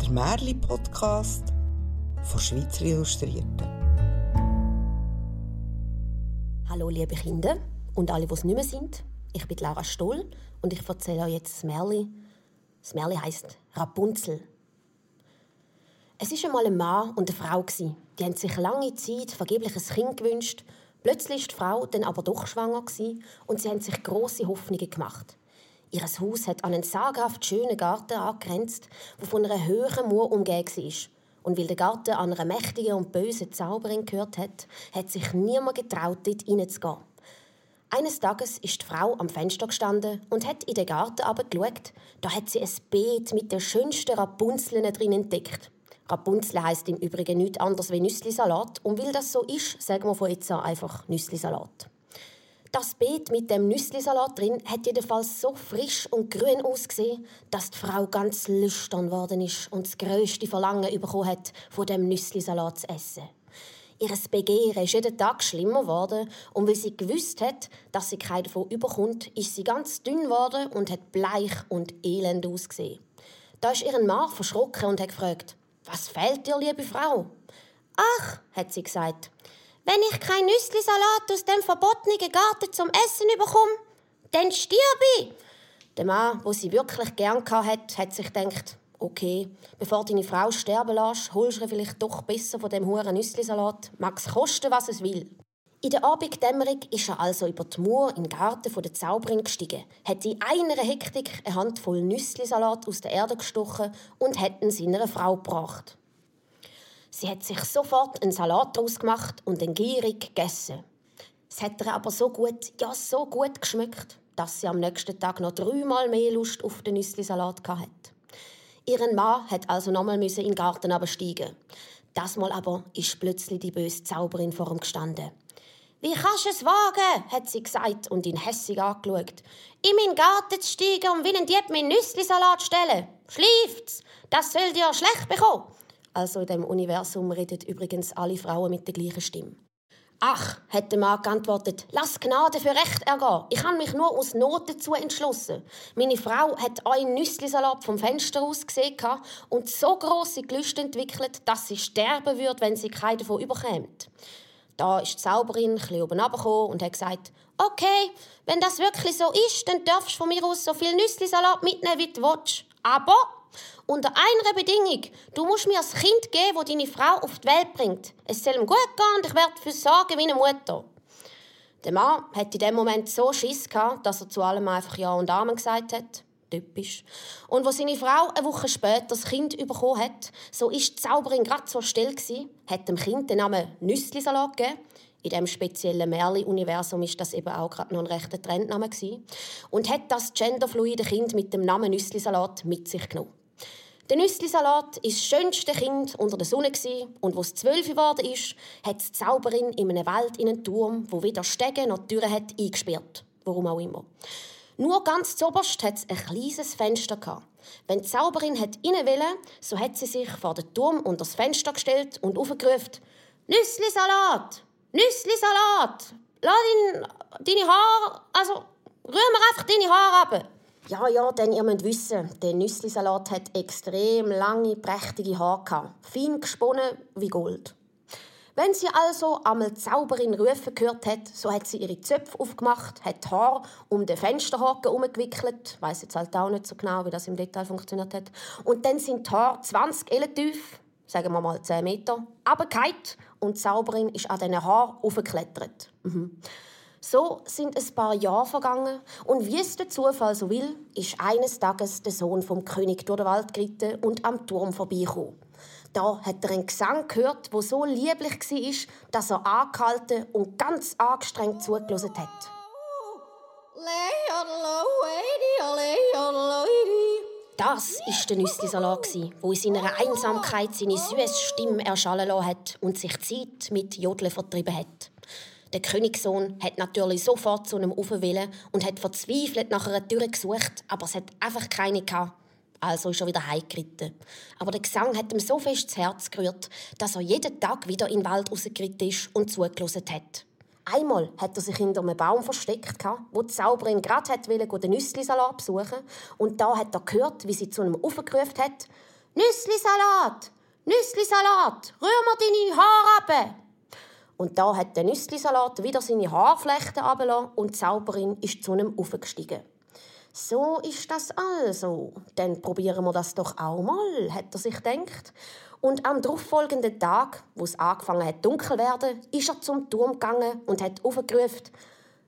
der Märli-Podcast von Schweizer Illustrierten. Hallo liebe Kinder und alle, die es nicht mehr sind. Ich bin Laura Stoll und ich erzähle euch jetzt das Märli. Das Märli heisst Rapunzel. Es war einmal ein Mann und eine Frau. Die haben sich lange Zeit vergeblich ein Kind gewünscht. Plötzlich ist die Frau dann aber doch schwanger und sie haben sich große Hoffnungen gemacht. Ihr Haus hat an einen sagenhaft schönen Garten angegrenzt, der von einer höheren Mauer umgeben war. Und weil der Garten an einer mächtigen und bösen Zauberin gehört hat, hat sich niemand getraut, dort hineinzugehen. Eines Tages ist die Frau am Fenster gestanden und hat in den Garten geschaut. Da hat sie ein Beet mit den schönsten Rapunzeln drin entdeckt. Rapunzel heisst im Übrigen nichts anderes wie Nüsslisalat. Und weil das so ist, sagen wir von jetzt an einfach Nüsslisalat. Das Beet mit dem Nüsslisalat drin hat jedenfalls so frisch und grün ausgesehen, dass die Frau ganz lüstern worden ist und das größte Verlangen bekommen hat, von dem Nüsslisalat zu essen. Ihr Begehren ist jeden Tag schlimmer geworden und weil sie gewusst hat, dass sie keinen davon überkommt, ist sie ganz dünn geworden und hat bleich und elend ausgesehen. Da ist ihren Mann verschrocken und hat gefragt, was fehlt dir, liebe Frau? Ach, hat sie gesagt, wenn ich kein Nüsslisalat aus dem verbotenen Garten zum Essen bekomme, dann stirb ich. Der Mann, wo sie wirklich gern hat, hat sich gedacht, okay, bevor deine Frau sterben lässt, holst du vielleicht doch besser von dem huren Nüsslisalat. Mag es kosten, was es will. In der Abenddämmerung ist er also über die Mauer in den Garten der Zauberin gestiegen, hat in einer Hektik eine Handvoll Nüsslisalat aus der Erde gestochen und hat ihn seiner Frau gebracht. Sie hat sich sofort einen Salat daraus gemacht und den gierig gegessen. Es hat ihr aber so gut, ja so gut geschmeckt, dass sie am nächsten Tag noch dreimal mehr Lust auf den Nüsslisalat hatte. Ihren Mann hat also nochmal in den Garten absteigen. Das Mal aber ist plötzlich die böse Zauberin vor ihm gestanden. Wie kannst du es wagen? hat sie gesagt und ihn hässig angeschaut. In meinen Garten zu steigen und willen die mir Nüsslisalat stellen. Schleift's! Das soll dir schlecht bekommen. Also in dem Universum reden übrigens alle Frauen mit der gleichen Stimme. Ach, hat der Mann geantwortet, lass Gnade für Recht ergehen. Ich habe mich nur aus Not dazu entschlossen. Meine Frau hat einen Nüsslisalat vom Fenster aus gesehen und so große Gelüste entwickelt, dass sie sterben würde, wenn sie keinen davon überkämt. Da ist die Zauberin ein bisschen oben und hat gesagt, okay, wenn das wirklich so ist, dann darfst du von mir aus so viel Nüsslisalat mitnehmen, wie du willst. Aber unter einer Bedingung. Du musst mir ein Kind geben, das deine Frau auf die Welt bringt. Es soll ihm gut gehen und ich werde dafür sorgen wie eine Mutter. Der Mann hat in dem Moment so Schiss gehabt, dass er zu allem einfach Ja und Amen gesagt hat. Typisch. Und wo seine Frau eine Woche später das Kind bekommen hat, so ist die Zauberin gerade so still gewesen, hat dem Kind den Namen Nüsslisalat gegeben. In dem speziellen Merli-Universum ist das eben auch gerade noch ein rechter Trendname gewesen. Und hat das genderfluide Kind mit dem Namen Nüsslisalat mit sich genommen. Der Nüsslisalat war das schönste Kind unter der Sonne und als es zwölf geworden ist, hat die Zauberin in einem Wald in einen Turm, wo weder Stege noch Türen hat, eingesperrt. Warum auch immer. Nur ganz zuoberst hat es ein kleines Fenster gehabt. Wenn die Zauberin hat rein wollte, so hat sie sich vor den Turm unter das Fenster gestellt und aufgerufen: Nüsslisalat! Nüsslisalat! Lass dein, deine Haare, also rühr mir einfach deine Haare ab. Ja, ja, denn ihr müsst wissen, der Nüsslisalat hat extrem lange, prächtige Haare fein gesponnen wie Gold. Wenn sie also einmal die Zauberin rufen gehört hat, so hat sie ihre Zöpfe aufgemacht, hat die Haare um den Fensterhaken umgewickelt. Weiss jetzt halt auch nicht so genau, wie das im Detail funktioniert hat. Und dann sind die Haare 20 Ellen tief, sagen wir mal 10 Meter, runtergefallen und die Zauberin ist an diesen Haaren aufgeklettert. Mhm. So sind ein paar Jahre vergangen und wie es der Zufall so will, ist eines Tages der Sohn vom König durch den Wald geritten und am Turm vorbeigekommen. Da hat er einen Gesang gehört, wo so lieblich war, dass er angehalten und ganz angestrengt zugelassen hat. Das ist der Nüsslisalat, wo in seiner Einsamkeit seine süße Stimme erschallen lassen hat und sich Zeit mit Jodeln vertrieben hat. Der Königssohn hat natürlich sofort zu einem Aufwillen und hat verzweifelt nach einer Tür gesucht, aber es hat einfach keine gehabt. Also ist er wieder heimgeritten. Aber der Gesang hat ihm so fest das Herz gerührt, dass er jeden Tag wieder in den Wald rausgeritten ist und zugelassen hat. Einmal hat er sich hinter einem Baum versteckt, wo die Zauberin gerade wollte, den Nüsslisalat besuchen Und da hat er gehört, wie sie zu einem aufgerufen hat: Nüsslisalat! Nüsslisalat! Rühr mir deine Haare ab! Und da hat der Nüsslisalat wieder seine Haarflechten abgelassen und die Zauberin ist zu ihm aufgestiegen. So ist das also. Dann probieren wir das doch auch mal, hat er sich gedacht. Und am darauffolgenden Tag, wo es angefangen hat dunkel werden, ist er zum Turm gegangen und hat aufgerufen: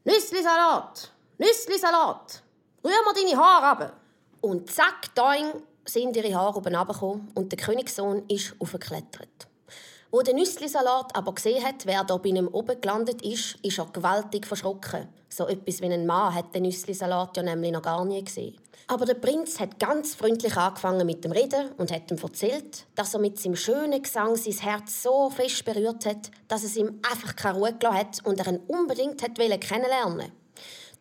Nüsslisalat, Nüsslisalat, rühr mir deine Haare ab. Und zack, doing, sind ihre Haare oben runtergekommen und der Königssohn ist aufgeklettert. Wo der Nüsslisalat aber gesehen hat, wer da bei ihm oben gelandet ist, ist er gewaltig verschrocken. So etwas wie ein Mann hat der Nüsslisalat ja nämlich noch gar nie gesehen. Aber der Prinz hat ganz freundlich angefangen mit dem Reden und hat ihm erzählt, dass er mit seinem schönen Gesang sein Herz so fest berührt hat, dass es ihm einfach keine Ruhe gelassen hat und er ihn unbedingt hat kennenlernen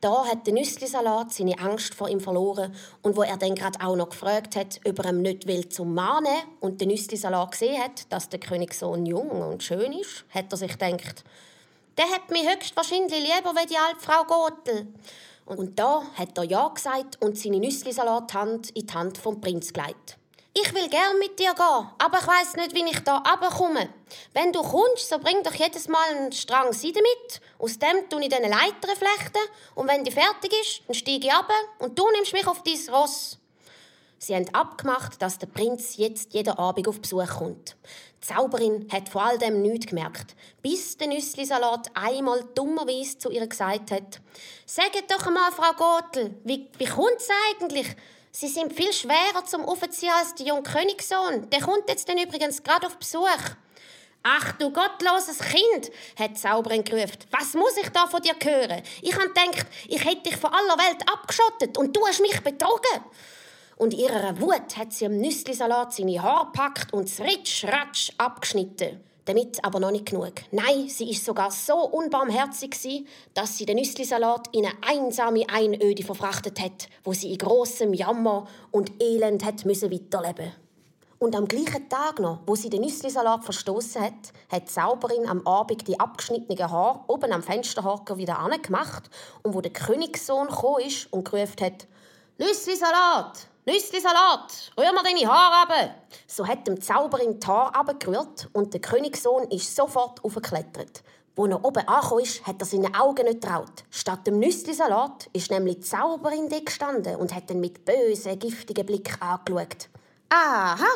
da hat der Nüsslisalat seine Angst vor ihm verloren und wo er dann gerade auch noch gefragt hat, ob er ihm nicht will zum Mahnen und der Nüsslisalat gesehen hat, dass der Königssohn jung und schön ist, hat er sich gedacht, der hat mich höchstwahrscheinlich lieber wie die alte Frau Gotel. Und da hat er Ja gesagt und seine Nüsslisalathand in die Hand vom Prinz gelegt. Ich will gern mit dir gehen, aber ich weiß nicht, wie ich da runterkomme. Wenn du kommst, so bring doch jedes Mal einen Strang Seide mit. Aus dem tue ich dann Leiter flechten und wenn die fertig ist, dann steige ich ab und du nimmst mich auf dein Ross. Sie haben abgemacht, dass der Prinz jetzt jeden Abend auf Besuch kommt. Die Zauberin hat vor all dem nichts gemerkt, bis der Nüsslisalat einmal dummerweise zu ihr gesagt hat: Sagt doch einmal, Frau Gotel, wie, wie kommt's eigentlich? Sie sind viel schwerer zum Aufziehen als der junge Königssohn. Der kommt jetzt dann übrigens gerade auf Besuch. Ach du gottloses Kind, hat die Zauberin gerufen. Was muss ich da von dir hören? Ich habe gedacht, ich hätte dich von aller Welt abgeschottet und du hast mich betrogen. Und ihrer Wut hat sie am Nüsslisalat seine Haare gepackt und ritsch-ratsch abgeschnitten. Damit aber noch nicht genug. Nein, sie ist sogar so unbarmherzig dass sie den Nüsslisalat in eine einsame Einöde verfrachtet hat, wo sie in großem Jammer und Elend hat müssen weiterleben. Und am gleichen Tag noch, wo sie den Nüsslisalat verstoßen hat, hat die Zauberin am Abend die abgeschnittenen Haare oben am Fensterhaken wieder angemacht und wo der Königssohn gekommen ist und gerufen hat: Nüsslisalat! Nüssli-Salat, rühr mir deine Haare ab. So hat dem Zauberin die Haare abgerührt und der Königssohn ist sofort aufgeklettert. Wo er oben angekommen ist, hat er seinen Augen nicht traut. Statt dem Nüssli-Salat ist nämlich die Zauberin da gestanden und hat ihn mit bösen, giftigen Blick angeschaut. «Aha!»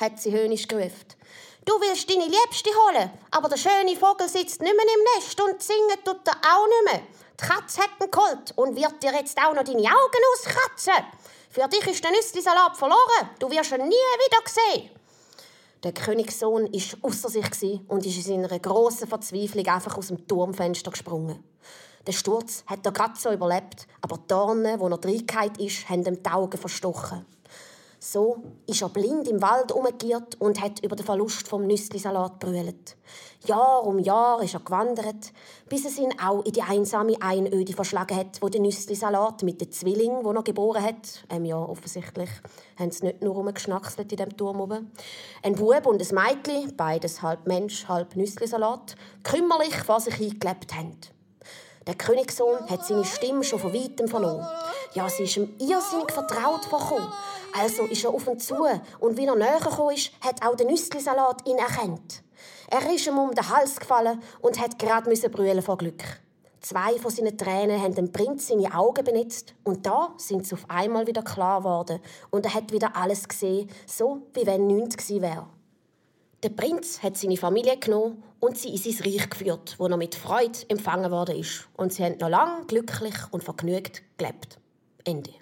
hat sie höhnisch gerufen. Du willst deine Liebste holen, aber der schöne Vogel sitzt nicht mehr im Nest und singen tut er auch nicht mehr. Die Katze hat ihn geholt und wird dir jetzt auch noch deine Augen auskratzen. Für dich ist der Nüsslisalat verloren. Du wirst ihn nie wieder sehen. Der Königssohn war außer sich und ist in seiner grossen Verzweiflung einfach aus dem Turmfenster gesprungen. Der Sturz hat er gerade so überlebt, aber die Dornen, wo er reingefallen ist, haben ihm die Augen verstochen. So ist er blind im Wald umgekehrt und hat über den Verlust vom Nüsslisalat brüllt. Jahr um Jahr ist er gewandert, bis es ihn auch in die einsame Einöde verschlagen hat, wo der Nüsslisalat mit den Zwillingen, wo er geboren hat, ähm ja offensichtlich, haben sie nicht nur rumgeschnackselt in dem Turm oben, ein Bub und ein Mädchen, beides halb Mensch, halb Nüsslisalat, kümmerlich vor sich hingelebt haben. Der Königssohn hat seine Stimme schon von weitem vernommen. Ja, sie ist ihm irrsinnig vertraut vorgekommen. Also ist er auf ihn zu und wie er näher gekommen ist, hat auch der Nüsslisalat ihn erkannt. Er ist ihm um den Hals gefallen und hat gerade brüllen vor Glück. Zwei von seinen Tränen haben dem Prinz seine Augen benetzt und da sind sie auf einmal wieder klar geworden und er hat wieder alles gesehen, so wie wenn nichts gewesen wäre. Der Prinz hat seine Familie genommen und sie in sein Reich geführt, wo er mit Freude empfangen worden ist. Und sie haben noch lange glücklich und vergnügt gelebt. Ende.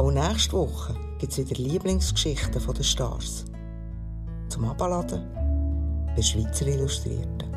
Auch nächste Woche gibt es wieder Lieblingsgeschichten der Stars. Zum Abladen bei Schweizer Illustrierten.